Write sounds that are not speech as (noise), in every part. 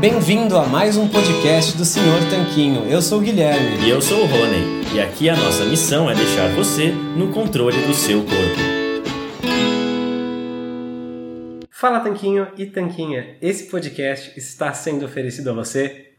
Bem-vindo a mais um podcast do Senhor Tanquinho. Eu sou o Guilherme. E eu sou o Rony. E aqui a nossa missão é deixar você no controle do seu corpo. Fala Tanquinho e Tanquinha. Esse podcast está sendo oferecido a você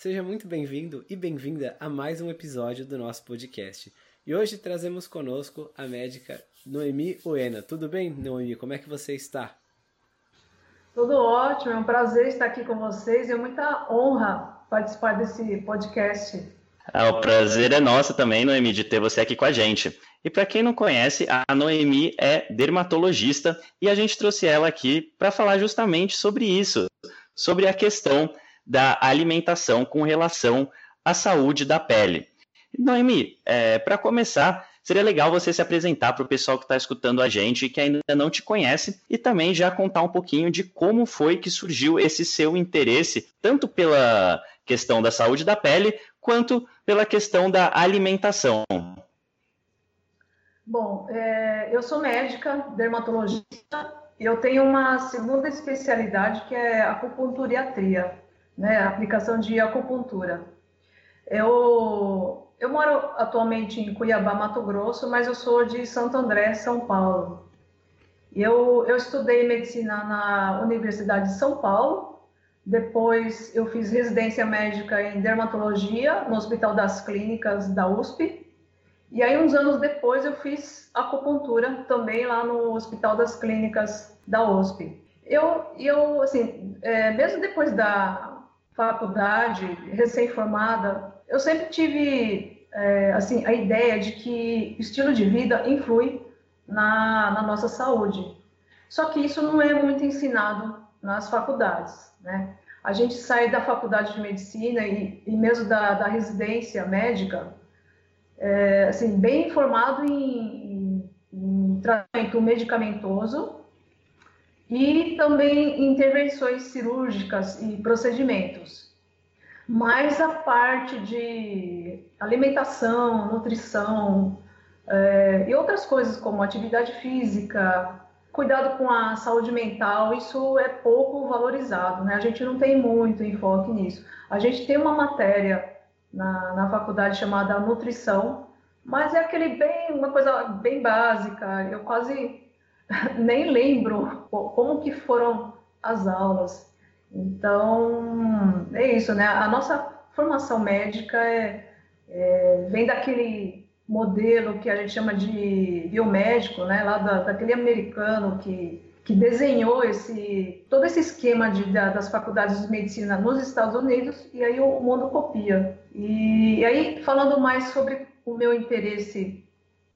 Seja muito bem-vindo e bem-vinda a mais um episódio do nosso podcast. E hoje trazemos conosco a médica Noemi Uena. Tudo bem, Noemi? Como é que você está? Tudo ótimo, é um prazer estar aqui com vocês e é muita honra participar desse podcast. Ah, o prazer é nosso também, Noemi, de ter você aqui com a gente. E para quem não conhece, a Noemi é dermatologista e a gente trouxe ela aqui para falar justamente sobre isso, sobre a questão da alimentação com relação à saúde da pele. Noemi, é, para começar, seria legal você se apresentar para o pessoal que está escutando a gente e que ainda não te conhece e também já contar um pouquinho de como foi que surgiu esse seu interesse, tanto pela questão da saúde da pele, quanto pela questão da alimentação. Bom, é, eu sou médica, dermatologista, e eu tenho uma segunda especialidade que é acupunturiatria né, aplicação de acupuntura. Eu, eu moro atualmente em Cuiabá, Mato Grosso, mas eu sou de Santo André, São Paulo. Eu, eu estudei medicina na Universidade de São Paulo, depois eu fiz residência médica em dermatologia no Hospital das Clínicas da USP, e aí uns anos depois eu fiz acupuntura também lá no Hospital das Clínicas da USP. Eu, eu assim, é, mesmo depois da faculdade, recém-formada, eu sempre tive é, assim a ideia de que estilo de vida influi na, na nossa saúde. Só que isso não é muito ensinado nas faculdades, né? A gente sai da faculdade de medicina e, e mesmo da, da, residência médica, é, assim, bem informado em, em, em tratamento medicamentoso e também intervenções cirúrgicas e procedimentos. Mas a parte de alimentação, nutrição é, e outras coisas como atividade física, cuidado com a saúde mental, isso é pouco valorizado, né? A gente não tem muito enfoque nisso. A gente tem uma matéria na, na faculdade chamada nutrição, mas é aquele bem, uma coisa bem básica. Eu quase (laughs) nem lembro como que foram as aulas. Então, é isso, né? A nossa formação médica é, é, vem daquele modelo que a gente chama de biomédico, né? Lá da, daquele americano que, que desenhou esse, todo esse esquema de, da, das faculdades de medicina nos Estados Unidos e aí o mundo copia. E, e aí, falando mais sobre o meu interesse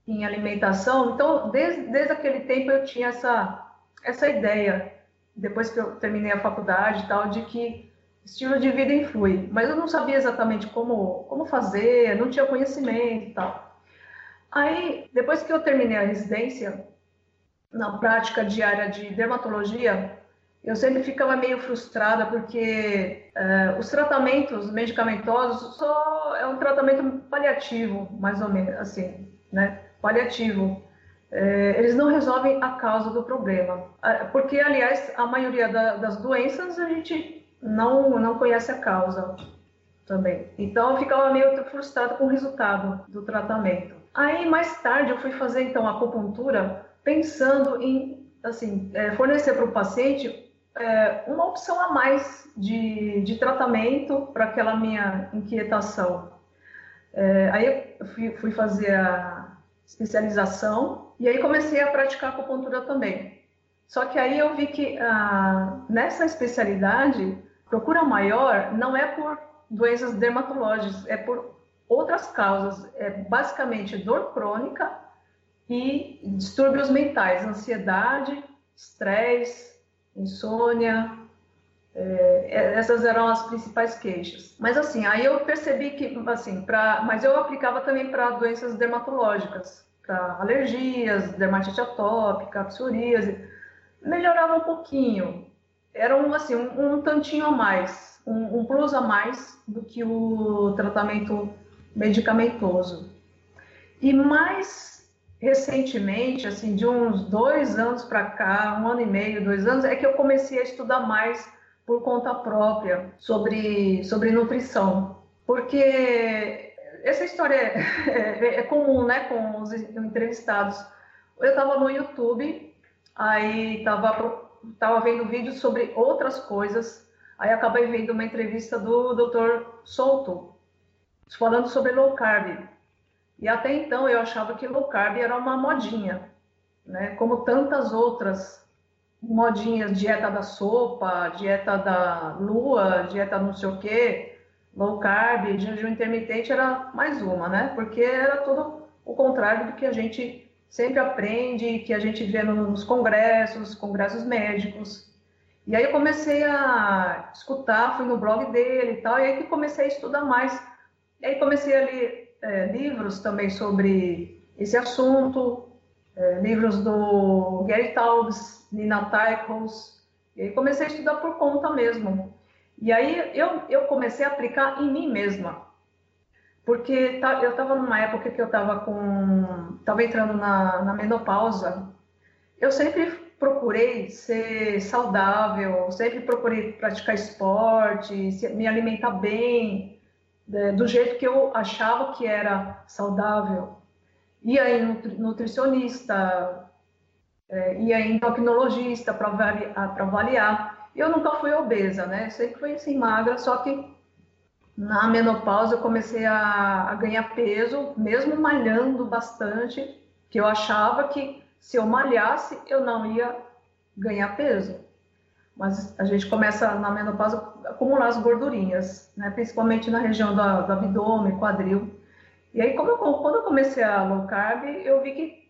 em alimentação, então, desde, desde aquele tempo eu tinha essa, essa ideia depois que eu terminei a faculdade e tal, de que estilo de vida influi. Mas eu não sabia exatamente como, como fazer, não tinha conhecimento e tal. Aí, depois que eu terminei a residência, na prática diária de dermatologia, eu sempre ficava meio frustrada porque é, os tratamentos medicamentosos só é um tratamento paliativo, mais ou menos, assim, né? Paliativo é, eles não resolvem a causa do problema. Porque, aliás, a maioria da, das doenças a gente não, não conhece a causa também. Então, eu ficava meio frustrada com o resultado do tratamento. Aí, mais tarde, eu fui fazer, então, acupuntura pensando em, assim, é, fornecer para o paciente é, uma opção a mais de, de tratamento para aquela minha inquietação. É, aí, eu fui, fui fazer a especialização e aí comecei a praticar acupuntura também. Só que aí eu vi que ah, nessa especialidade, procura maior não é por doenças dermatológicas, é por outras causas. É basicamente dor crônica e distúrbios mentais, ansiedade, estresse, insônia. É, é essas eram as principais queixas. Mas assim, aí eu percebi que, assim, pra, mas eu aplicava também para doenças dermatológicas para alergias, dermatite atópica, psoríase, melhorava um pouquinho. Era um, assim, um, um tantinho a mais, um, um, plus a mais do que o tratamento medicamentoso. E mais recentemente, assim, de uns dois anos para cá, um ano e meio, dois anos, é que eu comecei a estudar mais por conta própria sobre, sobre nutrição. Porque essa história é, é, é, comum, né, com os entrevistados. Eu estava no YouTube, aí estava tava vendo vídeos sobre outras coisas, aí acabei vendo uma entrevista do Dr. Souto, falando sobre low carb. E até então eu achava que low carb era uma modinha, né, como tantas outras modinhas, dieta da sopa, dieta da lua, dieta não sei o quê, low carb, jejum intermitente era mais uma, né? Porque era tudo o contrário do que a gente sempre aprende, que a gente vê nos congressos, congressos médicos. E aí eu comecei a escutar, fui no blog dele e tal, e aí que comecei a estudar mais. E aí comecei a ler é, livros também sobre esse assunto, é, livros do Gary Taubes, Nina Tychos, e comecei a estudar por conta mesmo. E aí eu, eu comecei a aplicar em mim mesma. Porque tá, eu estava numa época que eu estava com. estava entrando na, na menopausa. Eu sempre procurei ser saudável, sempre procurei praticar esporte, me alimentar bem, né, do jeito que eu achava que era saudável. Ia em nutricionista, é, ia em endocrinologista para avaliar. Eu nunca fui obesa, né? Sempre fui assim magra, só que na menopausa eu comecei a, a ganhar peso, mesmo malhando bastante, que eu achava que se eu malhasse eu não ia ganhar peso. Mas a gente começa na menopausa a acumular as gordurinhas, né? principalmente na região do, do abdômen, quadril. E aí, eu, quando eu comecei a low carb, eu vi que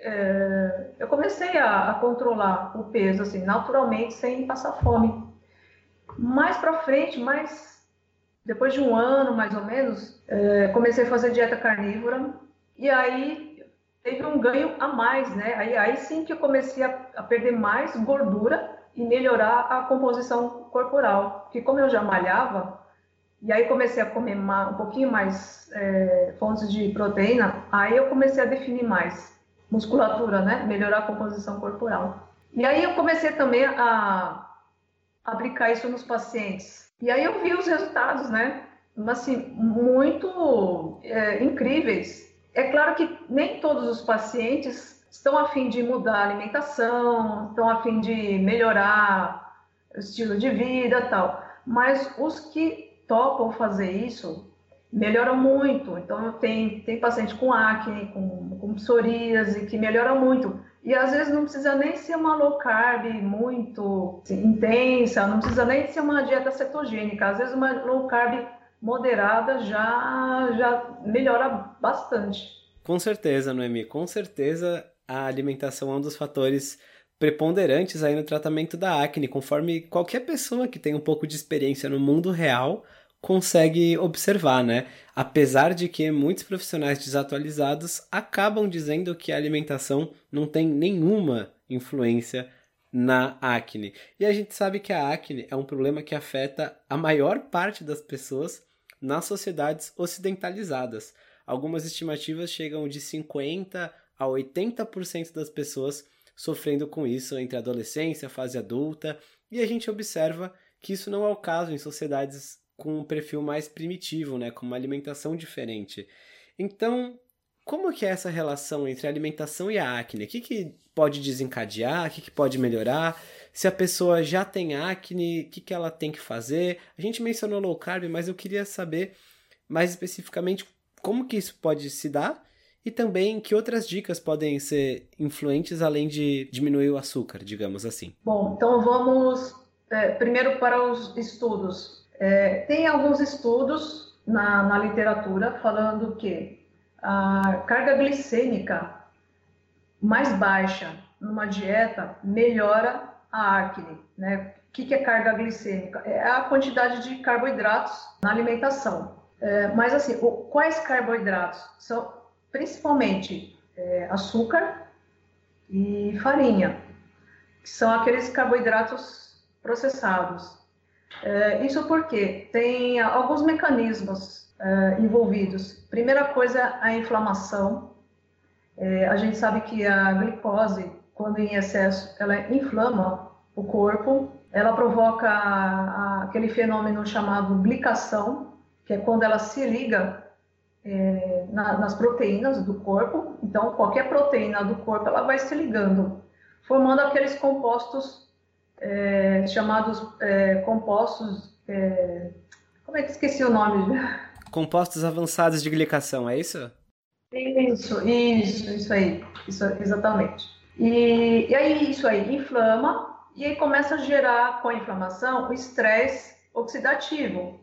é, eu comecei a, a, controlar o peso, assim, naturalmente, sem passar fome. Mais para frente, mais depois de um ano, mais ou menos, é, comecei a fazer dieta carnívora e aí teve um ganho a mais, né? Aí, aí sim que eu comecei a, a perder mais gordura e melhorar a composição corporal. Porque como eu já malhava, e aí comecei a comer um pouquinho mais é, fontes de proteína, aí eu comecei a definir mais musculatura, né? Melhorar a composição corporal. E aí eu comecei também a aplicar isso nos pacientes. E aí eu vi os resultados, né? Assim, muito é, incríveis. É claro que nem todos os pacientes estão a fim de mudar a alimentação, estão a fim de melhorar o estilo de vida tal, mas os que topam fazer isso melhoram muito. Então, tem, tem paciente com acne, com, com psoríase, que melhora muito. E às vezes não precisa nem ser uma low carb muito assim, intensa, não precisa nem ser uma dieta cetogênica. Às vezes uma low carb moderada já, já melhora bastante. Com certeza, Noemi, com certeza a alimentação é um dos fatores preponderantes aí no tratamento da acne, conforme qualquer pessoa que tem um pouco de experiência no mundo real consegue observar, né? Apesar de que muitos profissionais desatualizados acabam dizendo que a alimentação não tem nenhuma influência na acne. E a gente sabe que a acne é um problema que afeta a maior parte das pessoas nas sociedades ocidentalizadas. Algumas estimativas chegam de 50 a 80% das pessoas sofrendo com isso entre adolescência, fase adulta, e a gente observa que isso não é o caso em sociedades com um perfil mais primitivo, né, com uma alimentação diferente. Então, como que é essa relação entre a alimentação e a acne? O que, que pode desencadear? O que, que pode melhorar? Se a pessoa já tem acne, o que, que ela tem que fazer? A gente mencionou low carb, mas eu queria saber mais especificamente como que isso pode se dar e também que outras dicas podem ser influentes além de diminuir o açúcar, digamos assim. Bom, então vamos é, primeiro para os estudos. É, tem alguns estudos na, na literatura falando que a carga glicêmica mais baixa numa dieta melhora a acne, né? O que, que é carga glicêmica? É a quantidade de carboidratos na alimentação. É, mas assim, o, quais carboidratos? São principalmente é, açúcar e farinha, que são aqueles carboidratos processados. É, isso porque tem alguns mecanismos é, envolvidos. Primeira coisa, a inflamação. É, a gente sabe que a glicose, quando em excesso, ela inflama o corpo. Ela provoca a, aquele fenômeno chamado glicação, que é quando ela se liga é, na, nas proteínas do corpo. Então, qualquer proteína do corpo, ela vai se ligando, formando aqueles compostos é, chamados é, compostos. É, como é que esqueci o nome? (laughs) Compostos avançados de glicação, é isso? Isso, isso, isso aí, isso, exatamente. E, e aí isso aí inflama e aí começa a gerar com a inflamação o estresse oxidativo,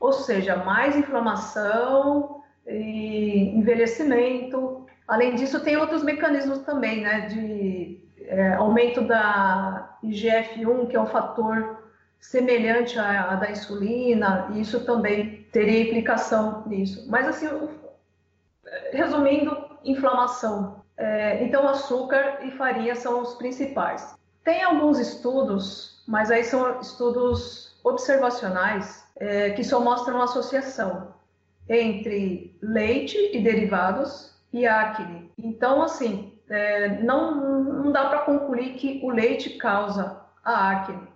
ou seja, mais inflamação e envelhecimento. Além disso, tem outros mecanismos também, né, de é, aumento da IGF-1, que é um fator semelhante à, à, da insulina, isso também teria implicação nisso. Mas, assim, resumindo, inflamação. É, então, açúcar e farinha são os principais. Tem alguns estudos, mas aí são estudos observacionais, é, que só mostram uma associação entre leite e derivados e acne. Então, assim, é, não, não dá para concluir que o leite causa a acne.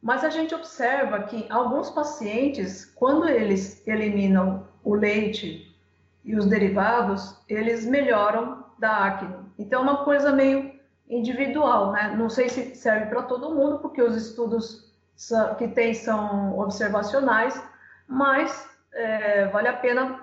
Mas a gente observa que alguns pacientes, quando eles eliminam o leite e os derivados, eles melhoram da acne. Então é uma coisa meio individual, né? Não sei se serve para todo mundo, porque os estudos que tem são observacionais, mas é, vale a pena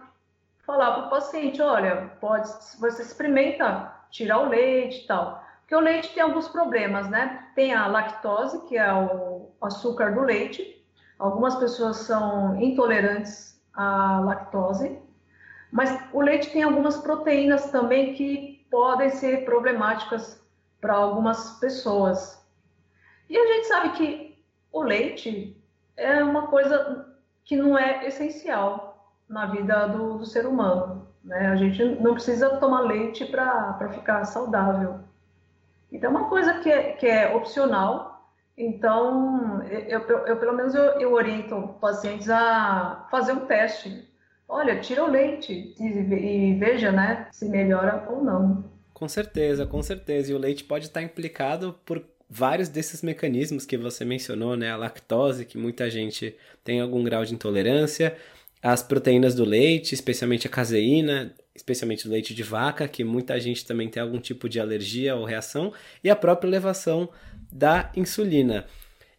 falar para o paciente, olha, pode, você experimenta tirar o leite e tal. Porque o leite tem alguns problemas, né? Tem a lactose, que é o açúcar do leite. Algumas pessoas são intolerantes à lactose. Mas o leite tem algumas proteínas também que podem ser problemáticas para algumas pessoas. E a gente sabe que o leite é uma coisa que não é essencial na vida do, do ser humano. Né? A gente não precisa tomar leite para ficar saudável. Então, é uma coisa que é, que é opcional. Então, eu, eu, eu pelo menos eu, eu, oriento pacientes a fazer um teste. Olha, tira o leite e, e veja, né, se melhora ou não. Com certeza, com certeza. E o leite pode estar implicado por vários desses mecanismos que você mencionou, né? A lactose, que muita gente tem algum grau de intolerância, as proteínas do leite, especialmente a caseína, especialmente do leite de vaca, que muita gente também tem algum tipo de alergia ou reação, e a própria elevação da insulina.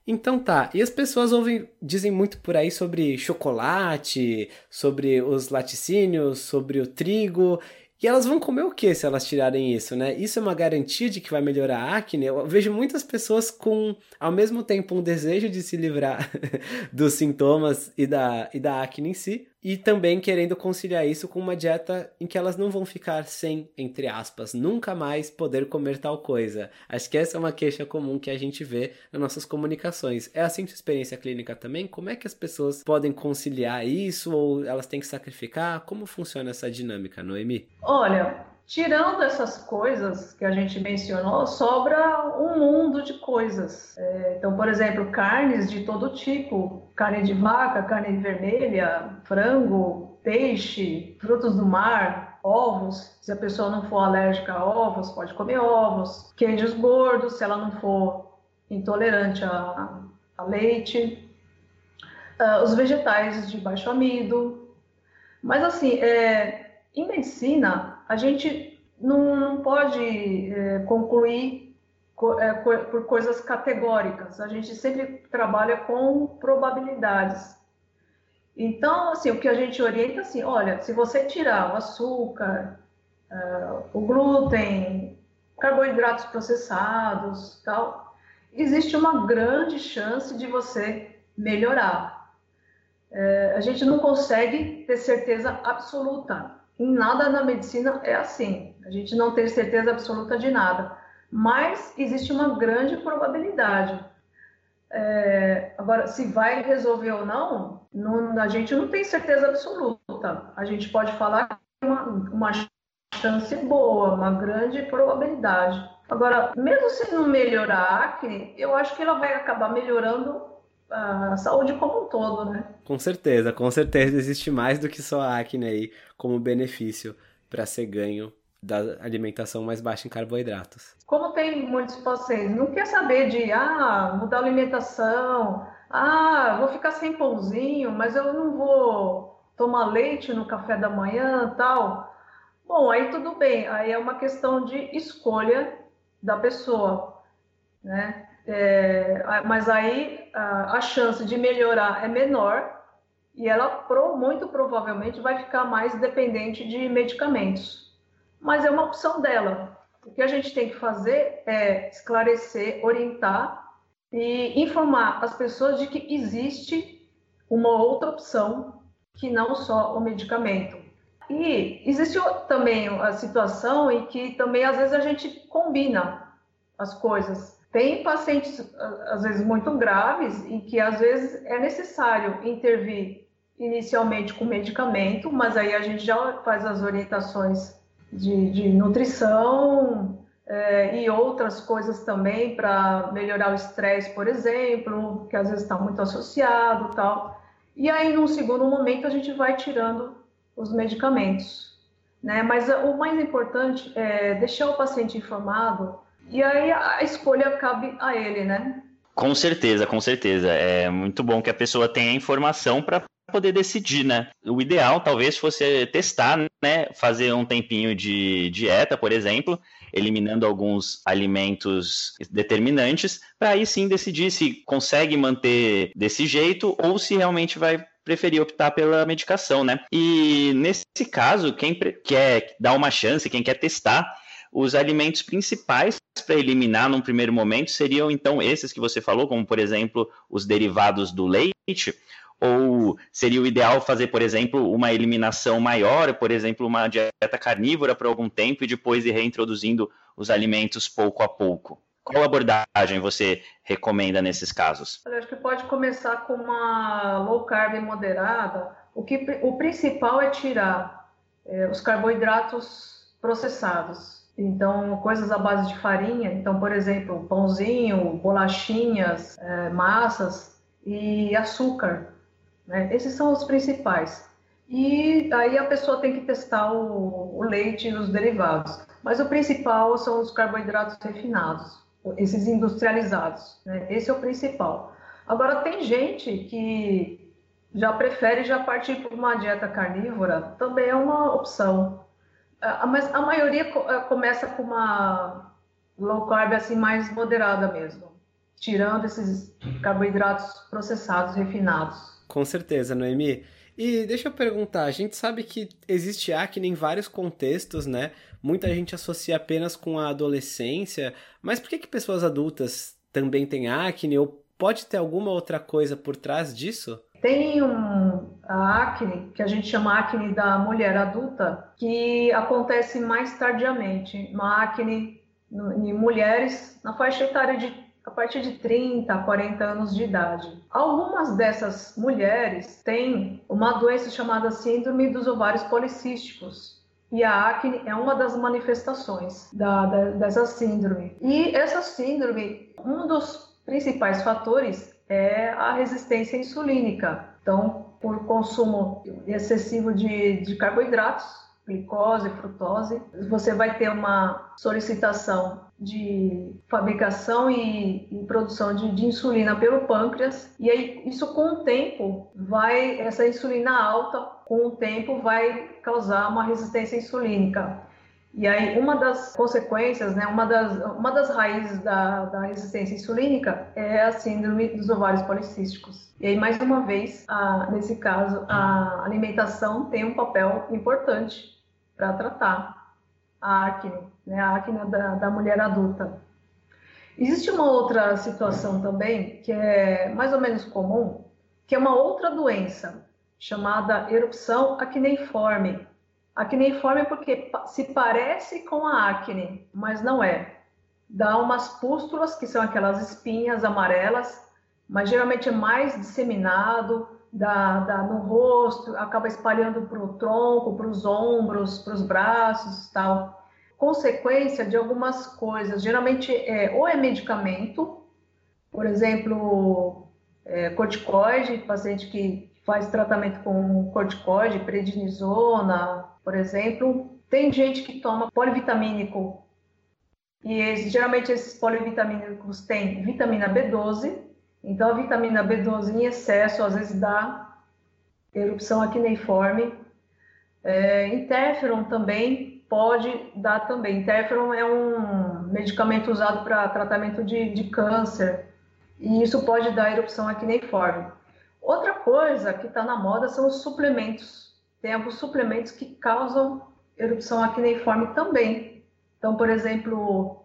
Então tá, e as pessoas ouvem, dizem muito por aí sobre chocolate, sobre os laticínios, sobre o trigo, e elas vão comer o que se elas tirarem isso, né? Isso é uma garantia de que vai melhorar a acne? Eu vejo muitas pessoas com, ao mesmo tempo, um desejo de se livrar (laughs) dos sintomas e da, e da acne em si, e também querendo conciliar isso com uma dieta em que elas não vão ficar sem, entre aspas, nunca mais poder comer tal coisa. Acho que essa é uma queixa comum que a gente vê nas nossas comunicações. É assim sua experiência clínica também? Como é que as pessoas podem conciliar isso ou elas têm que sacrificar? Como funciona essa dinâmica, Noemi? Olha, Tirando essas coisas que a gente mencionou, sobra um mundo de coisas. É, então, por exemplo, carnes de todo tipo: carne de vaca, carne vermelha, frango, peixe, frutos do mar, ovos. Se a pessoa não for alérgica a ovos, pode comer ovos. Queijos gordos, se ela não for intolerante a, a leite. Uh, os vegetais de baixo amido. Mas, assim, é, em medicina, a gente não, pode é, concluir é, por coisas categóricas. A gente sempre trabalha com probabilidades. Então, assim, o que a gente orienta assim, olha, se você tirar o açúcar, uh, o glúten, carboidratos processados, tal, existe uma grande chance de você melhorar. Uh, a gente não consegue ter certeza absoluta, em nada na medicina é assim. A gente não tem certeza absoluta de nada. Mas existe uma grande probabilidade. É, agora, se vai resolver ou não, não, a gente não tem certeza absoluta. A gente pode falar é uma, uma chance boa, uma grande probabilidade. Agora, mesmo se não melhorar a acne, eu acho que ela vai acabar melhorando a saúde como um todo, né? Com certeza, com certeza existe mais do que só a acne aí como benefício para ser ganho da alimentação mais baixa em carboidratos. Como tem muitos pacientes, não quer saber de ah, mudar a alimentação, ah, vou ficar sem pãozinho, mas eu não vou tomar leite no café da manhã, tal. Bom, aí tudo bem, aí é uma questão de escolha da pessoa, né? É, mas aí a, a, chance de melhorar é menor e ela pro, muito provavelmente vai ficar mais dependente de medicamentos. Mas é uma opção dela. O que a gente tem que fazer é esclarecer, orientar e informar as pessoas de que existe uma outra opção que não só o medicamento. E existe também a situação em que também às vezes a gente combina as coisas. Tem pacientes, às vezes, muito graves e que, às vezes, é necessário intervir inicialmente com medicamento, mas aí a gente já faz as orientações de, de nutrição é, e outras coisas também para melhorar o estresse, por exemplo, que às vezes está muito associado tal. E aí, num segundo momento, a gente vai tirando os medicamentos. Né? Mas o mais importante é deixar o paciente informado e aí a escolha cabe a ele, né? Com certeza, com certeza. É muito bom que a pessoa tenha informação para poder decidir, né? O ideal talvez fosse testar, né? Fazer um tempinho de dieta, por exemplo, eliminando alguns alimentos determinantes, para aí sim decidir se consegue manter desse jeito ou se realmente vai preferir optar pela medicação, né? E nesse caso, quem quer dar uma chance, quem quer testar, os alimentos principais para eliminar num primeiro momento seriam então esses que você falou, como por exemplo os derivados do leite, ou seria o ideal fazer, por exemplo, uma eliminação maior, por exemplo, uma dieta carnívora por algum tempo e depois ir reintroduzindo os alimentos pouco a pouco? Qual abordagem você recomenda nesses casos? Eu acho que pode começar com uma low carb moderada. O, que, o principal é tirar é, os carboidratos processados. Então, coisas à base de farinha. Então, por exemplo, pãozinho, bolachinhas, é, massas e açúcar. Né? Esses são os principais. E aí a pessoa tem que testar o, o leite e os derivados. Mas o principal são os carboidratos refinados, esses industrializados. Né? Esse é o principal. Agora, tem gente que já prefere já partir para uma dieta carnívora, também é uma opção. Mas a maioria eh, começa com uma low carb assim mais moderada mesmo, tirando esses carboidratos processados, refinados. Com certeza, Noemi. E deixa eu perguntar, a gente sabe que existe acne em vários contextos, né? Muita gente associa apenas com a adolescência, mas por que, que pessoas adultas também têm acne? Ou pode ter alguma outra coisa por trás disso? Tem um, a acne, que a gente chama acne da mulher adulta, que acontece mais tardiamente. Uma acne em mulheres na faixa etária de a partir de 30 a 40 anos de idade. Algumas dessas mulheres têm uma doença chamada síndrome dos ovários policísticos. E a acne é uma das manifestações da, da, dessa síndrome. E essa síndrome, um dos principais fatores é a resistência insulínica. Então, por consumo excessivo de, de carboidratos, glicose, frutose, você vai ter uma solicitação de fabricação e, e produção de, de, insulina pelo pâncreas e aí isso com o tempo vai essa insulina alta com o tempo vai causar uma resistência insulínica e aí, uma das consequências, né, uma, das, uma das raízes da, da resistência insulínica é a síndrome dos ovários policísticos. E aí, mais uma vez, a, nesse caso, a alimentação tem um papel importante para tratar a acne, né, a acne da, da mulher adulta. Existe uma outra situação também, que é mais ou menos comum, que é uma outra doença, chamada erupção acneiforme Acneiforme porque se parece com a acne, mas não é. Dá umas pústulas, que são aquelas espinhas amarelas, mas geralmente é mais disseminado, dá, dá no rosto, acaba espalhando para o tronco, para os ombros, para os braços tal. Consequência de algumas coisas, geralmente é, ou é medicamento, por exemplo, é, corticoide, paciente que faz tratamento com corticoide, prednisona, por exemplo. Tem gente que toma polivitamínico e esse, geralmente esses polivitamínicos têm vitamina B12. Então a vitamina B12 em excesso às vezes dá erupção acneiforme. É, interferon também pode dar também. Interferon é um medicamento usado para tratamento de, de câncer e isso pode dar erupção acneiforme. Outra coisa que está na moda são os suplementos tem alguns suplementos que causam erupção acneiforme também. Então, por exemplo,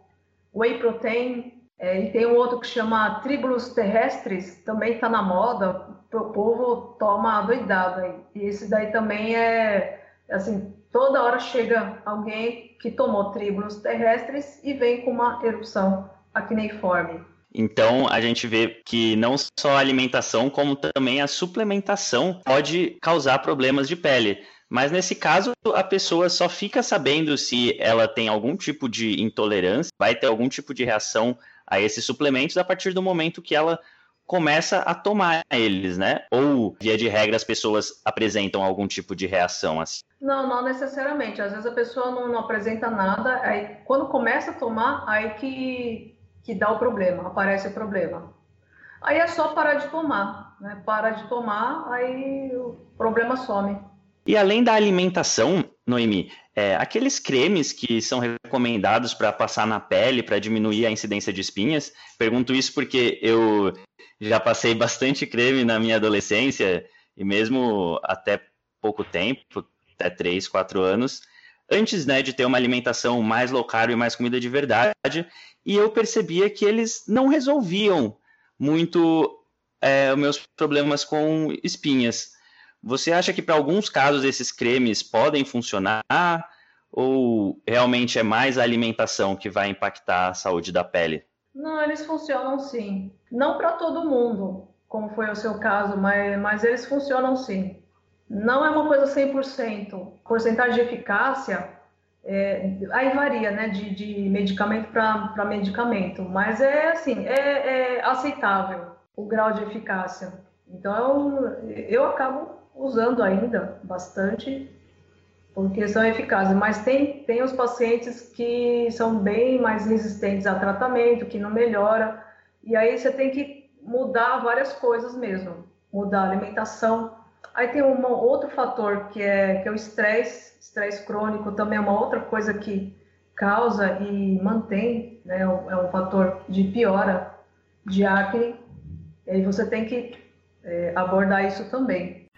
whey protein, é, e tem um outro que chama tribulus terrestres, também está na moda, o povo toma doidado aí. E esse daí também é, assim, toda hora chega alguém que tomou tribulus terrestres e vem com uma erupção acneiforme. Então, a gente vê que não só a alimentação, como também a suplementação pode causar problemas de pele. Mas nesse caso, a pessoa só fica sabendo se ela tem algum tipo de intolerância, vai ter algum tipo de reação a esses suplementos a partir do momento que ela começa a tomar eles, né? Ou, via de regra, as pessoas apresentam algum tipo de reação assim? Não, não necessariamente. Às vezes a pessoa não, não apresenta nada, aí quando começa a tomar, aí que que dá o problema, aparece o problema. Aí é só parar de tomar, né? Para de tomar, aí o problema some. E além da alimentação, Noemi, é, aqueles cremes que são recomendados para passar na pele para diminuir a incidência de espinhas, pergunto isso porque eu já passei (laughs) bastante creme na minha adolescência e mesmo até pouco tempo, até 3, 4 anos, antes né, de ter uma alimentação mais low carb e mais comida de verdade, e eu percebia que eles não resolviam muito é, meus problemas com espinhas. Você acha que para alguns casos esses cremes podem funcionar ou realmente é mais a alimentação que vai impactar a saúde da pele? Não, eles funcionam sim. Não para todo mundo, como foi o seu caso, mas, mas eles funcionam sim. Não é uma coisa 100%. Porcentagem de eficácia, é, aí varia, né, de, de medicamento para medicamento, mas é assim, é, é, aceitável o grau de eficácia. Então, eu, eu acabo usando ainda bastante, porque são eficazes, mas tem, tem os pacientes que são bem mais resistentes a tratamento, que não melhora, e aí você tem que mudar várias coisas mesmo, mudar a alimentação, Aí tem um outro fator que é, que é o estresse, estresse crônico também é uma outra coisa que causa e mantém, né, é um fator de piora de acne, e você tem que é, abordar isso também.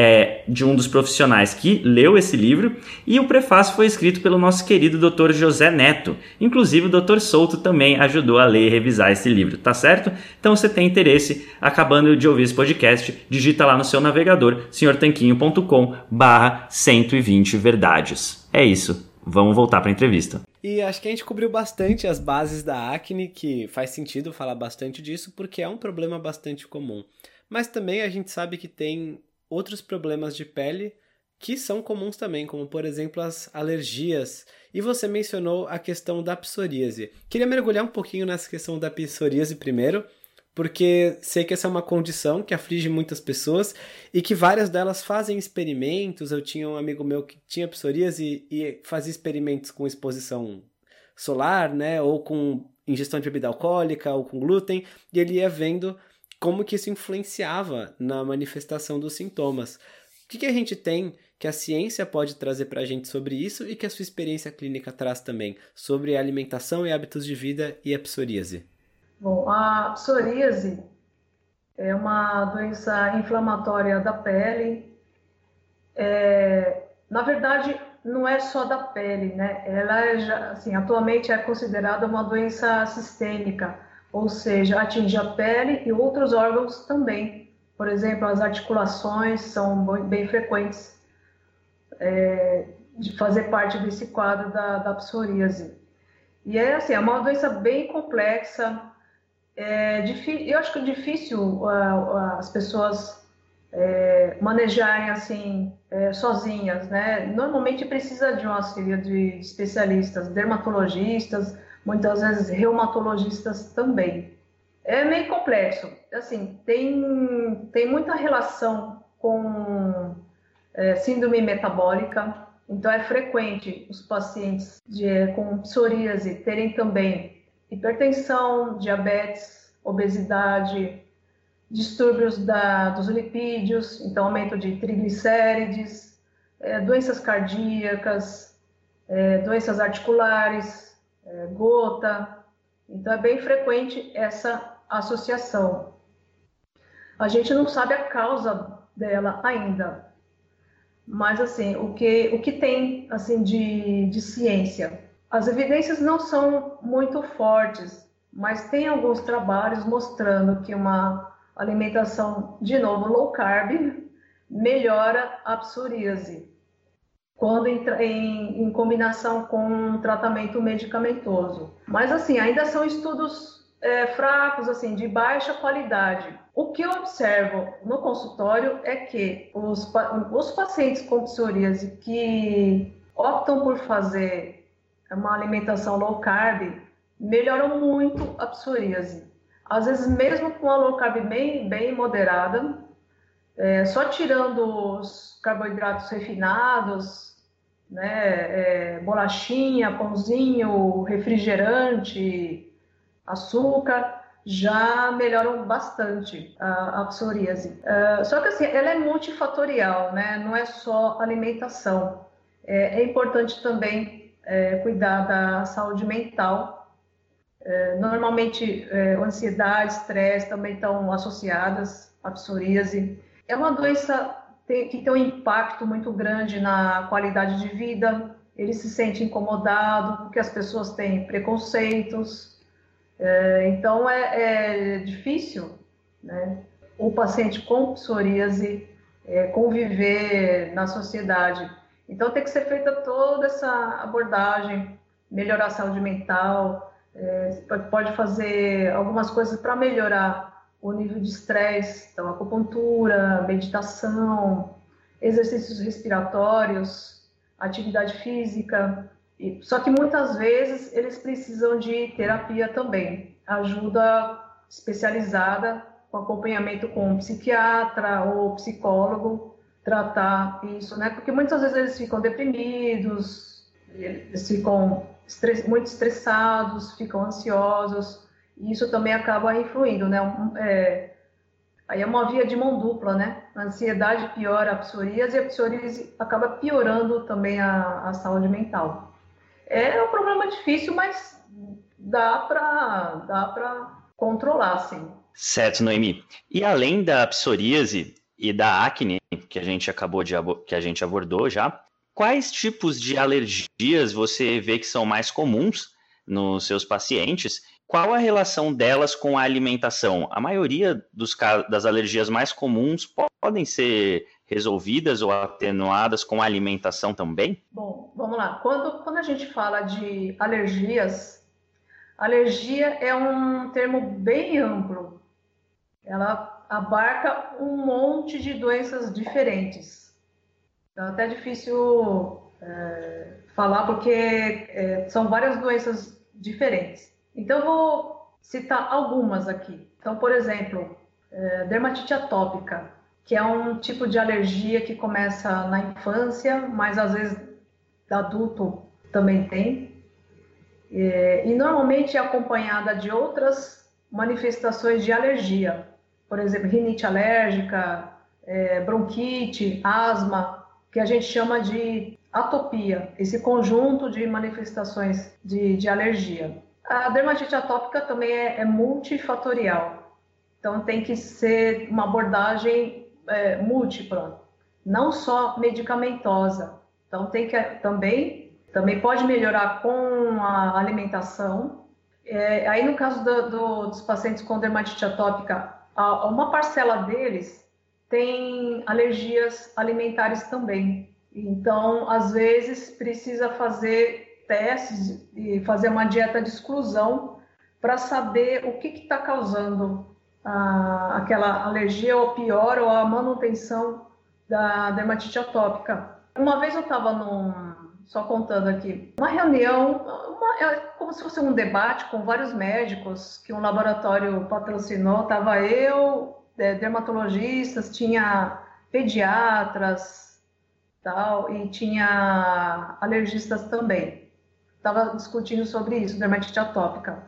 é, de um dos profissionais que leu esse livro, e o prefácio foi escrito pelo nosso querido Dr. José Neto. Inclusive, o Dr. Souto também ajudou a ler e revisar esse livro, tá certo? Então, se tem interesse, acabando de ouvir esse podcast, digita lá no seu navegador, senhortanquinho.com barra 120 verdades. É isso. Vamos voltar para a entrevista. E acho que a gente cobriu bastante as bases da acne, que faz sentido falar bastante disso, porque é um problema bastante comum. Mas também a gente sabe que tem outros problemas de pele que são comuns também, como por exemplo as alergias. E você mencionou a questão da psoríase. Queria mergulhar um pouquinho nessa questão da psoríase primeiro, porque sei que essa é uma condição que aflige muitas pessoas e que várias delas fazem experimentos. Eu tinha um amigo meu que tinha psoríase e fazia experimentos com exposição solar, né, ou com ingestão de bebida alcoólica ou com glúten, e ele ia vendo como que isso influenciava na manifestação dos sintomas. O que, que a gente tem que a ciência pode trazer para a gente sobre isso e que a sua experiência clínica traz também sobre alimentação e hábitos de vida e a psoríase? Bom, a psoríase é uma doença inflamatória da pele. É, na verdade, não é só da pele, né? Ela é assim, atualmente é considerada uma doença sistêmica ou seja, atinge a pele e outros órgãos também. Por exemplo, as articulações são bem frequentes é, de fazer parte desse quadro da, da psoríase. E é assim, é uma doença bem complexa. É, eu acho que é difícil as pessoas é, manejarem assim é, sozinhas, né? Normalmente precisa de um auxílio de especialistas, dermatologistas, muitas vezes reumatologistas também. É meio complexo, assim, tem, tem muita relação com é, síndrome metabólica, então é frequente os pacientes de, com psoríase terem também hipertensão, diabetes, obesidade, distúrbios da, dos lipídios, então aumento de triglicérides, é, doenças cardíacas, é, doenças articulares, é, gota. Então, é bem frequente essa associação. A gente não sabe a causa dela ainda, mas assim, o que, o que tem assim de, de ciência? As evidências não são muito fortes, mas tem alguns trabalhos mostrando que uma alimentação, de novo, low carb, melhora a psoríase quando em, em, em, combinação com um tratamento medicamentoso. Mas assim, ainda são estudos é, fracos, assim, de baixa qualidade. O que eu observo no consultório é que os, os pacientes com psoríase que optam por fazer uma alimentação low carb melhoram muito a psoríase. Às vezes, mesmo com a low carb bem, bem moderada, é, só tirando os carboidratos refinados, né? É, bolachinha, pãozinho, refrigerante, açúcar, já melhoram bastante a, a psoríase. Uh, só que assim, ela é multifatorial, né? Não é só alimentação. É, é importante também é, cuidar da saúde mental. É, normalmente, é, ansiedade, estresse também estão associadas à psoríase. É uma doença que tem um impacto muito grande na qualidade de vida. Ele se sente incomodado porque as pessoas têm preconceitos. É, então é, é, difícil, né? o paciente com psoríase é, conviver na sociedade. Então tem que ser feita toda essa abordagem, melhorar a saúde mental, é, pode fazer algumas coisas para melhorar o nível de estresse, então acupuntura, meditação, exercícios respiratórios, atividade física. Só que muitas vezes eles precisam de terapia também, ajuda especializada com acompanhamento com um psiquiatra ou psicólogo tratar isso, né? Porque muitas vezes eles ficam deprimidos, eles ficam muito estressados, ficam ansiosos, e isso também acaba influindo, né? É, aí é uma via de mão dupla, né? A ansiedade piora a psoríase e a psoríase acaba piorando também a, a saúde mental. É um problema difícil, mas dá para dá para controlar, sim. Certo, Noemi. E além da psoríase e da acne, que a gente acabou de que a gente abordou já, quais tipos de alergias você vê que são mais comuns nos seus pacientes? Qual a relação delas com a alimentação? A maioria dos, das alergias mais comuns podem ser resolvidas ou atenuadas com a alimentação também? Bom, vamos lá. Quando, quando a gente fala de alergias, alergia é um termo bem amplo. Ela abarca um monte de doenças diferentes. É até difícil é, falar porque é, são várias doenças diferentes. Então, vou citar algumas aqui. Então, por exemplo, é, dermatite atópica, que é um tipo de alergia que começa na infância, mas às vezes adulto também tem. É, e normalmente é acompanhada de outras manifestações de alergia, por exemplo, rinite alérgica, é, bronquite, asma, que a gente chama de atopia, esse conjunto de manifestações de, de alergia. A dermatite atópica também é, é, multifatorial, então tem que ser uma abordagem é, múltipla, não só medicamentosa. Então tem que também também pode melhorar com a alimentação. É, aí no caso do, do, dos pacientes com dermatite atópica, uma parcela deles tem alergias alimentares também. Então, às vezes, precisa fazer testes e fazer uma dieta de exclusão para saber o que está causando a, aquela alergia, ou pior, ou a manutenção da dermatite atópica. Uma vez eu estava num, só contando aqui, uma reunião, uma, é como se fosse um debate com vários médicos que um laboratório patrocinou, estava eu, é, dermatologistas, tinha pediatras, tal, e tinha alergistas também. Estava discutindo sobre isso, dermatite atópica,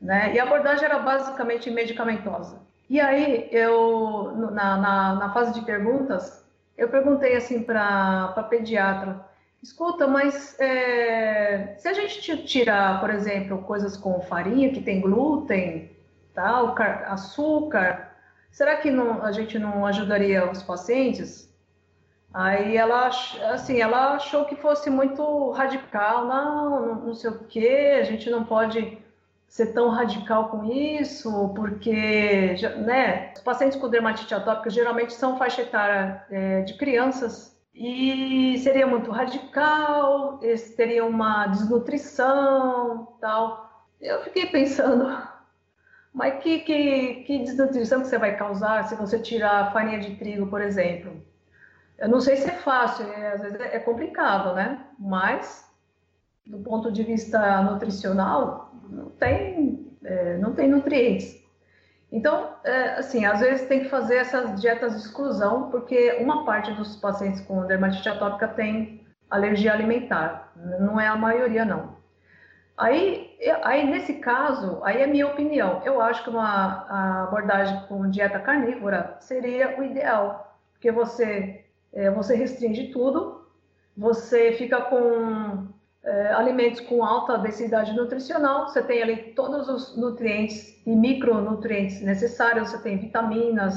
né? E a abordagem era basicamente medicamentosa. E aí eu, na, na, na fase de perguntas, eu perguntei assim para a pediatra, escuta, mas é, se a gente tirar, por exemplo, coisas com farinha que tem glúten, tal, açúcar, será que não, a gente não ajudaria os pacientes? Aí ela, assim, ela achou que fosse muito radical, não, não sei o que, a gente não pode ser tão radical com isso, porque, né, os pacientes com dermatite atópica geralmente são faixa etária é, de crianças e seria muito radical, eles teriam uma desnutrição, tal. Eu fiquei pensando, mas que, que, que desnutrição que você vai causar se você tirar farinha de trigo, por exemplo? Eu não sei se é fácil, é, às vezes é complicado, né? Mas, do ponto de vista nutricional, não tem, é, não tem nutrientes. Então, é, assim, às vezes tem que fazer essas dietas de exclusão, porque uma parte dos pacientes com dermatite atópica tem alergia alimentar, não é a maioria, não. Aí, aí, nesse caso, aí é minha opinião. Eu acho que uma abordagem com dieta carnívora seria o ideal, porque você, é, você restringe tudo, você fica com é, alimentos com alta densidade nutricional, você tem ali todos os nutrientes e micronutrientes necessários, você tem vitaminas,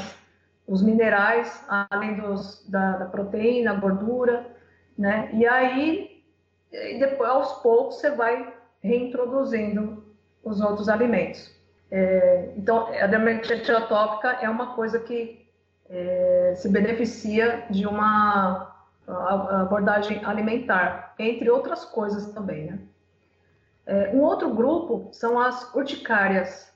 os minerais, além dos, da, da proteína, gordura, né? E aí, depois, aos poucos, você vai reintroduzindo os outros alimentos. É, então, a dermatite atópica é uma coisa que é, se beneficia de uma abordagem alimentar, entre outras coisas também. Né? É, um outro grupo são as urticárias.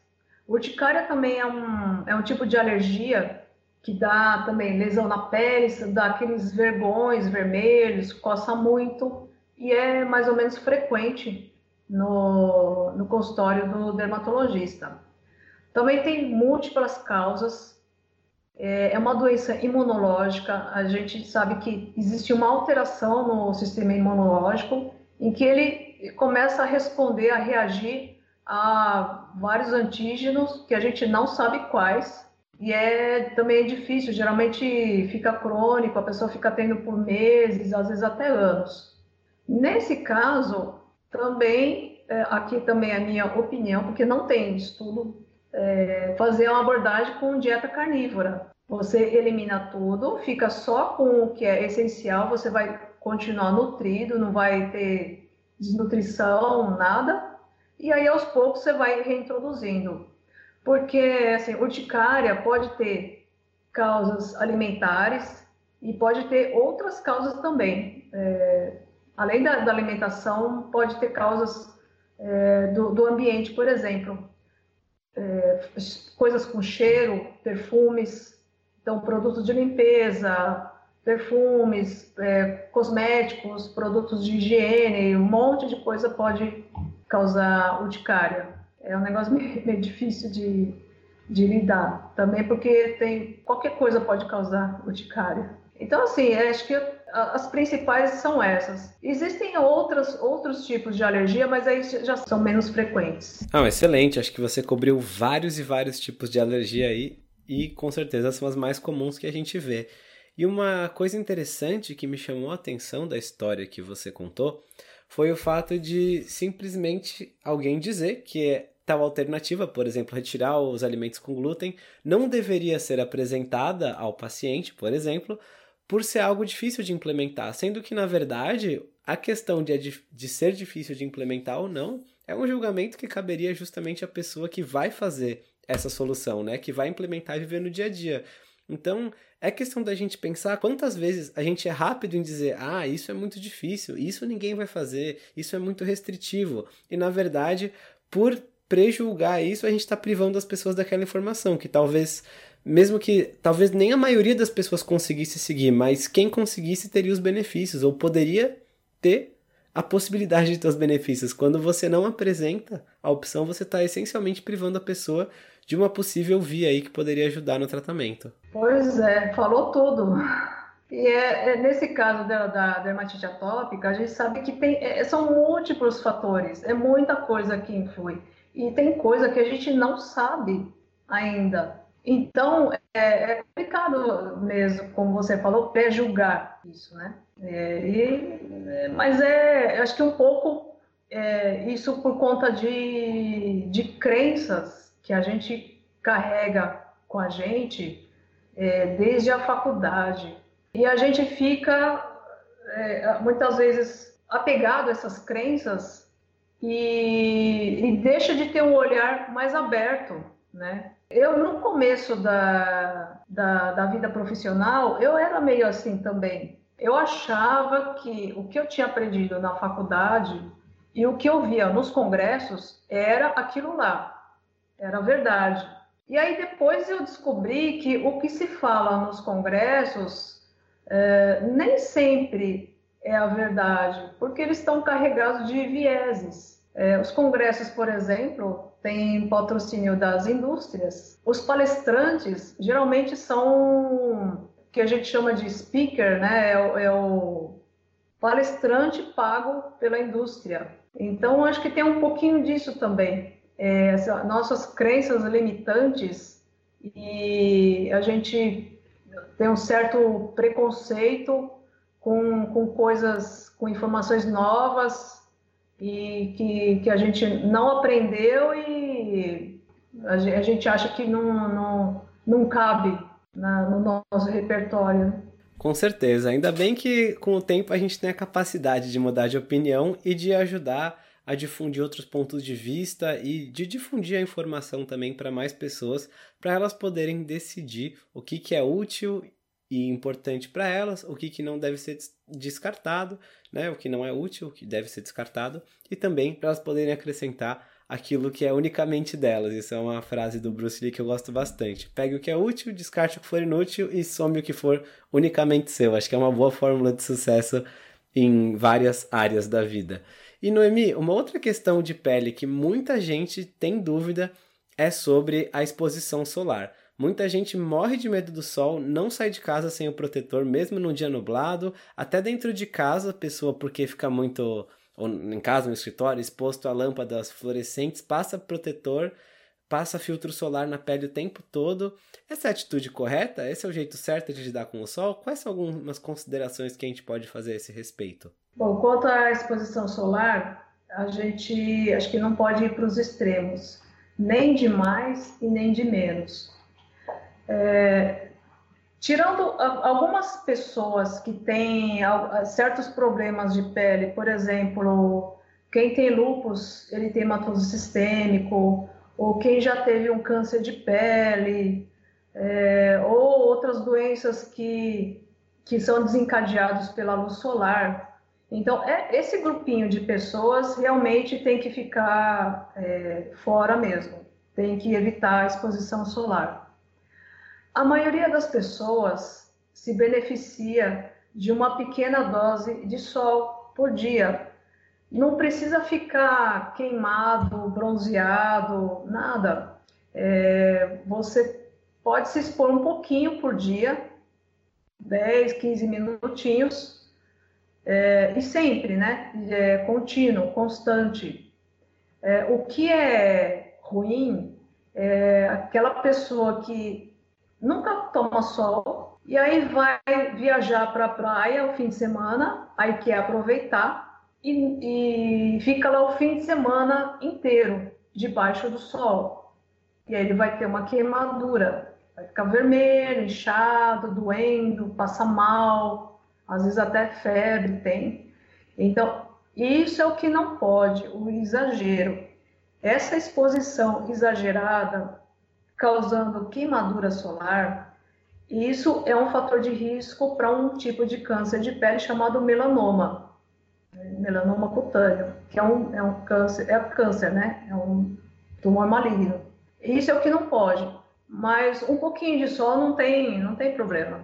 Urticária também é um, é um tipo de alergia que dá também lesão na pele, dá aqueles vergões vermelhos, coça muito e é mais ou menos frequente no, no consultório do dermatologista. Também tem múltiplas causas, é, é uma doença imunológica, a gente sabe que existe uma alteração no sistema imunológico em que ele começa a responder, a reagir a vários antígenos que a gente não sabe quais, e é também é difícil, geralmente fica crônico, a pessoa fica tendo por meses, às vezes até anos. Nesse caso, também, é, aqui também é a minha opinião, porque não tem estudo, é, fazer uma abordagem com dieta carnívora. Você elimina tudo, fica só com o que é essencial, você vai continuar nutrido, não vai ter desnutrição, nada. E aí, aos poucos, você vai reintroduzindo porque assim, urticária pode ter causas alimentares e pode ter outras causas também. É, além da, da, alimentação, pode ter causas é, do, do, ambiente, por exemplo, é, coisas com cheiro, perfumes, então produtos de limpeza, perfumes, é, cosméticos, produtos de higiene, um monte de coisa pode causar urticária é um negócio (laughs) meio, meio difícil de, de lidar. Também porque tem qualquer coisa pode causar urticária. Então, assim, acho que as principais são essas. Existem outras, outros tipos de alergia, mas aí já são menos frequentes. Ah, excelente. Acho que você cobriu vários e vários tipos de alergia aí e com certeza são as mais comuns que a gente vê. E uma coisa interessante que me chamou a atenção da história que você contou foi o fato de simplesmente alguém dizer que é tal alternativa, por exemplo, retirar os alimentos com glúten, não deveria ser apresentada ao paciente, por exemplo, por ser algo difícil de implementar, sendo que, na verdade, a questão de, de ser difícil de implementar ou não é um julgamento que caberia justamente à pessoa que vai fazer essa solução, né? Que vai implementar e viver no dia a dia. Então, é questão da gente pensar quantas vezes a gente é rápido em dizer: ah, isso é muito difícil, isso ninguém vai fazer, isso é muito restritivo. E, na verdade, por prejulgar isso, a gente está privando as pessoas daquela informação que talvez, mesmo que talvez nem a maioria das pessoas conseguisse seguir, mas quem conseguisse teria os benefícios ou poderia ter a possibilidade de ter os benefícios. Quando você não apresenta a opção, você está essencialmente privando a pessoa de uma possível via aí que poderia ajudar no tratamento. Pois é, falou tudo. E é, é, nesse caso da, da, dermatite atópica, a gente sabe que tem, é, são múltiplos fatores, é muita coisa que influi. E tem coisa que a gente não sabe ainda. Então, é, é complicado mesmo, como você falou, pré-julgar isso, né? É, e, é, mas é, acho que um pouco é, isso por conta de, de crenças que a gente carrega com a gente é, desde a faculdade. E a gente fica, é, muitas vezes, apegado a essas crenças e, e deixa de ter um olhar mais aberto, né? Eu, no começo da, da, da, vida profissional, eu era meio assim também. Eu achava que o que eu tinha aprendido na faculdade e o que eu via nos congressos era aquilo lá, era verdade. E aí depois eu descobri que o que se fala nos congressos é, nem sempre é a verdade, porque eles estão carregados de vieses. É, os congressos, por exemplo, têm patrocínio das indústrias. Os palestrantes geralmente são o que a gente chama de speaker, né? É, é o palestrante pago pela indústria. Então, acho que tem um pouquinho disso também. É, nossas crenças limitantes e a gente tem um certo preconceito com, com coisas, com informações novas e que, que a gente não aprendeu e a gente acha que não, não, não cabe na, no nosso repertório. Com certeza. Ainda bem que com o tempo a gente tem a capacidade de mudar de opinião e de ajudar a difundir outros pontos de vista e de difundir a informação também para mais pessoas, para elas poderem decidir o que, que é útil e importante para elas, o que, que não deve ser descartado, né? o que não é útil, o que deve ser descartado, e também para elas poderem acrescentar aquilo que é unicamente delas. Isso é uma frase do Bruce Lee que eu gosto bastante. Pegue o que é útil, descarte o que for inútil e some o que for unicamente seu. Acho que é uma boa fórmula de sucesso em várias áreas da vida. E Noemi, uma outra questão de pele que muita gente tem dúvida é sobre a exposição solar. Muita gente morre de medo do sol, não sai de casa sem o protetor, mesmo num dia nublado, até dentro de casa, a pessoa porque fica muito ou em casa, no escritório, exposto a lâmpadas fluorescentes, passa protetor, passa filtro solar na pele o tempo todo. Essa é a atitude correta? Esse é o jeito certo de lidar com o sol? Quais são algumas considerações que a gente pode fazer a esse respeito? Bom, quanto à exposição solar, a gente acho que não pode ir para os extremos, nem de mais e nem de menos. É, Tirando algumas pessoas que têm certos problemas de pele, por exemplo, quem tem lupus, ele tem hematose sistêmico, ou quem já teve um câncer de pele, é, ou outras doenças que, que são desencadeadas pela luz solar. Então, é, esse grupinho de pessoas realmente tem que ficar é, fora mesmo, tem que evitar a exposição solar. A maioria das pessoas se beneficia de uma pequena dose de sol por dia. Não precisa ficar queimado, bronzeado, nada. É, você pode se expor um pouquinho por dia, 10, 15 minutinhos, é, e sempre, né? É, contínuo, constante. É, o que é ruim é aquela pessoa que nunca toma sol e aí vai viajar para a praia o fim de semana, aí quer aproveitar e, e fica lá o fim de semana inteiro debaixo do sol. E aí ele vai ter uma queimadura, vai ficar vermelho, inchado, doendo, passa mal, às vezes até febre tem. Então, isso é o que não pode, o exagero. Essa exposição exagerada causando queimadura solar, isso é um fator de risco para um tipo de câncer de pele chamado melanoma, melanoma cutâneo, que é um, é um câncer, é câncer, né? É um tumor maligno. Isso é o que não pode, mas um pouquinho de sol não tem, não tem problema.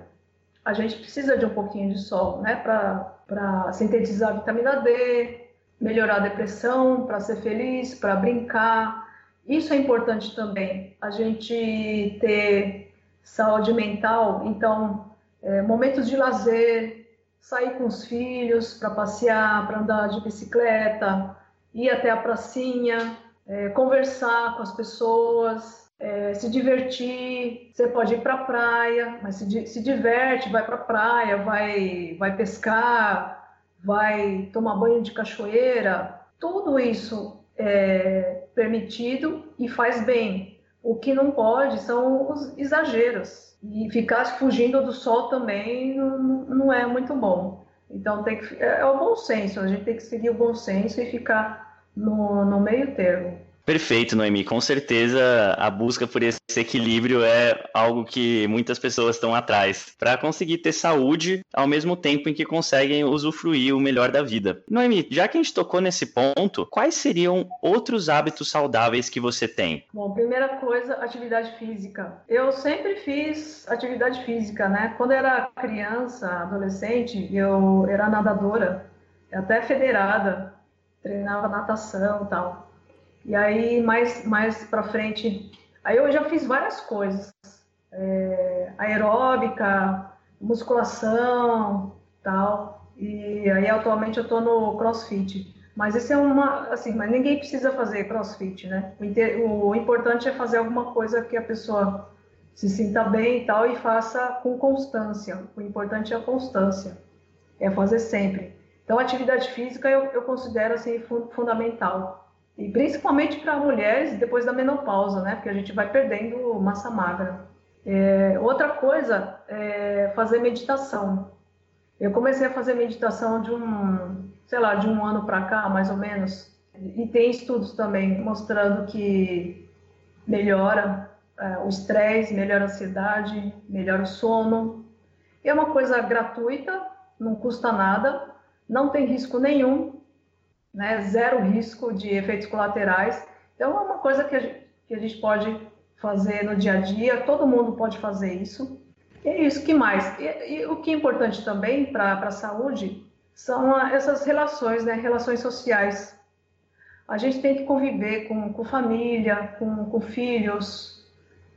A gente precisa de um pouquinho de sol, né? Para sintetizar a vitamina D, melhorar a depressão, para ser feliz, para brincar, isso é importante também, a gente ter saúde mental, então, é, momentos de lazer, sair com os filhos para passear, para andar de bicicleta, ir até a pracinha, é, conversar com as pessoas, é, se divertir. Você pode ir para a praia, mas se, se diverte, vai para a praia, vai, vai pescar, vai tomar banho de cachoeira. Tudo isso é permitido e faz bem. O que não pode são os exageros. E ficar fugindo do sol também não, é muito bom. Então tem que, é, é o bom senso, a gente tem que seguir o bom senso e ficar no, no meio termo. Perfeito, Noemi. Com certeza a busca por esse equilíbrio é algo que muitas pessoas estão atrás para conseguir ter saúde ao mesmo tempo em que conseguem usufruir o melhor da vida. Noemi, já que a gente tocou nesse ponto, quais seriam outros hábitos saudáveis que você tem? Bom, primeira coisa, atividade física. Eu sempre fiz atividade física, né? Quando eu era criança, adolescente, eu era nadadora, até federada, treinava natação tal. E aí, mais, mais para frente, aí eu já fiz várias coisas. É, aeróbica, musculação, tal. E aí, atualmente, eu estou no crossfit. Mas isso é uma, assim, mas ninguém precisa fazer crossfit, né? O, o importante é fazer alguma coisa que a pessoa se sinta bem e tal e faça com constância. O importante é a constância, é fazer sempre. Então, atividade física eu, eu considero assim fundamental. E principalmente para mulheres depois da menopausa, né? Porque a gente vai perdendo massa magra. É, outra coisa é fazer meditação. Eu comecei a fazer meditação de um, sei lá, de um ano para cá, mais ou menos. e tem estudos também mostrando que melhora é, o estresse, melhora a ansiedade, melhora o sono. E é uma coisa gratuita, não custa nada, não tem risco nenhum, né? zero risco de efeitos colaterais. Então, é uma coisa que a gente, que a gente pode fazer no dia a dia, todo mundo pode fazer isso. E é isso, que mais? E, e o que é importante também para a saúde são essas relações, né? relações sociais. A gente tem que conviver com, com família, com, com filhos,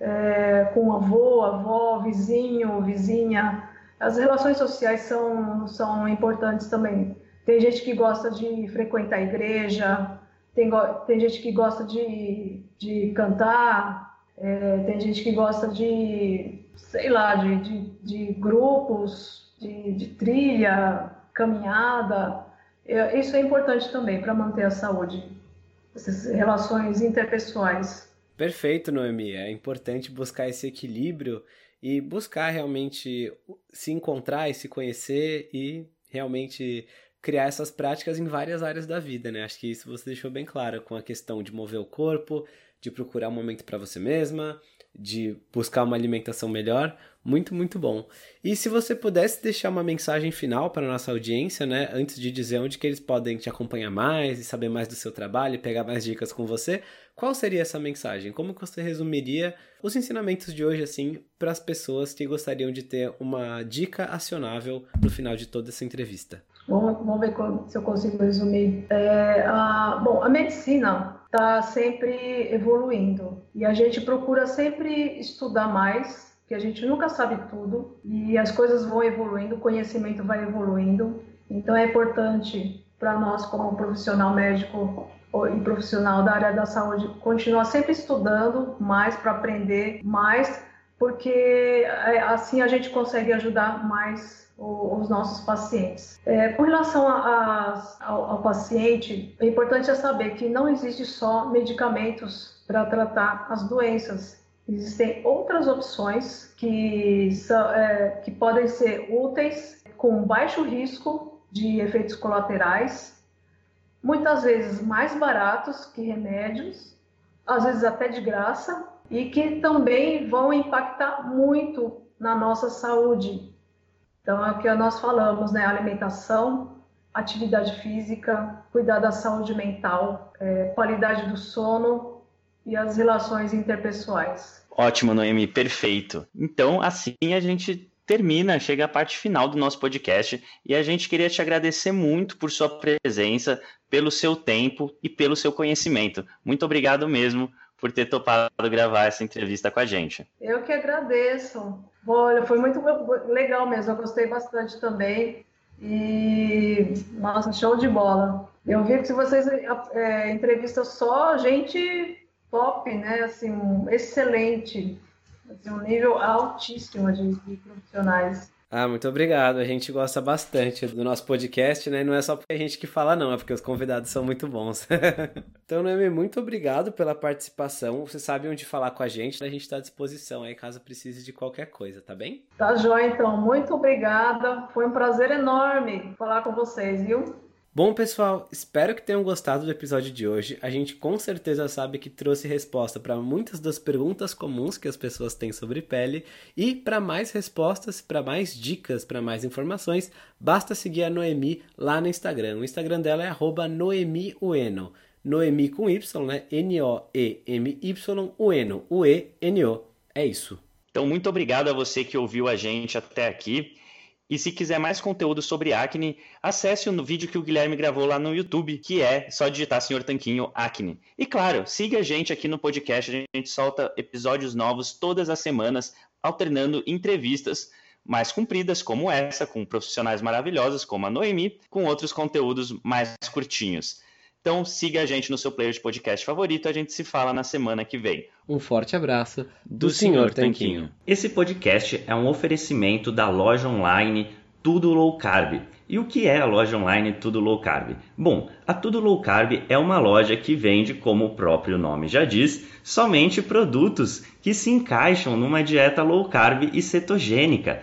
é, com avô, avó, vizinho, vizinha. As relações sociais são, são importantes também. Tem gente que gosta de frequentar a igreja, tem, tem gente que gosta de, de cantar, é, tem gente que gosta de, sei lá, de, de, de grupos, de, de trilha, caminhada. É, isso é importante também para manter a saúde, essas relações interpessoais. Perfeito, Noemi. É importante buscar esse equilíbrio e buscar realmente se encontrar e se conhecer e realmente criar essas práticas em várias áreas da vida, né? Acho que isso você deixou bem claro com a questão de mover o corpo, de procurar um momento para você mesma, de buscar uma alimentação melhor. Muito, muito bom. E se você pudesse deixar uma mensagem final para a nossa audiência, né, antes de dizer onde que eles podem te acompanhar mais e saber mais do seu trabalho e pegar mais dicas com você, qual seria essa mensagem? Como você resumiria os ensinamentos de hoje assim para as pessoas que gostariam de ter uma dica acionável no final de toda essa entrevista? Vamos, ver se eu consigo resumir. É, a, bom, a medicina está sempre evoluindo e a gente procura sempre estudar mais, que a gente nunca sabe tudo e as coisas vão evoluindo, o conhecimento vai evoluindo. Então é importante para nós como profissional médico e profissional da área da saúde continuar sempre estudando mais para aprender mais, porque é, assim a gente consegue ajudar mais os nossos pacientes. É, com relação a, a, ao, ao, paciente, é importante é saber que não existe só medicamentos para tratar as doenças. Existem outras opções que, são, é, que podem ser úteis, com baixo risco de efeitos colaterais, muitas vezes mais baratos que remédios, às vezes até de graça, e que também vão impactar muito na nossa saúde, então, é o que nós falamos, né? Alimentação, atividade física, cuidar da saúde mental, é, qualidade do sono e as relações interpessoais. Ótimo, Noemi, perfeito. Então, assim a gente termina, chega a parte final do nosso podcast e a gente queria te agradecer muito por sua presença, pelo seu tempo e pelo seu conhecimento. Muito obrigado mesmo por ter topado gravar essa entrevista com a gente. Eu que agradeço. Olha, foi muito legal mesmo, eu gostei bastante também. E, nossa, show de bola. Eu vi que vocês é, entrevistam só gente top, né? Assim, excelente. Assim, um nível altíssimo de, de profissionais. Ah, muito obrigado. A gente gosta bastante do nosso podcast, né? Não é só porque a gente que fala, não, é porque os convidados são muito bons. (laughs) então, Noemi, muito obrigado pela participação. Você sabe onde falar com a gente, a gente está à disposição aí caso precise de qualquer coisa, tá bem? Tá joia, então. Muito obrigada. Foi um prazer enorme falar com vocês, viu? Bom, pessoal, espero que tenham gostado do episódio de hoje. A gente com certeza sabe que trouxe resposta para muitas das perguntas comuns que as pessoas têm sobre pele e para mais respostas, para mais dicas, para mais informações, basta seguir a Noemi lá no Instagram. O Instagram dela é @noemiueno. Noemi com Y, né? N O E M Y Ueno, U E N O. É isso. Então, muito obrigado a você que ouviu a gente até aqui. E se quiser mais conteúdo sobre acne, acesse o vídeo que o Guilherme gravou lá no YouTube, que é só digitar Senhor Tanquinho Acne. E claro, siga a gente aqui no podcast, a gente solta episódios novos todas as semanas, alternando entrevistas mais compridas, como essa, com profissionais maravilhosos, como a Noemi, com outros conteúdos mais curtinhos. Então siga a gente no seu player de podcast favorito, a gente se fala na semana que vem. Um forte abraço do, do Senhor Tanquinho. Esse podcast é um oferecimento da loja online Tudo Low Carb. E o que é a loja online Tudo Low Carb? Bom, a Tudo Low Carb é uma loja que vende, como o próprio nome já diz, somente produtos que se encaixam numa dieta low carb e cetogênica.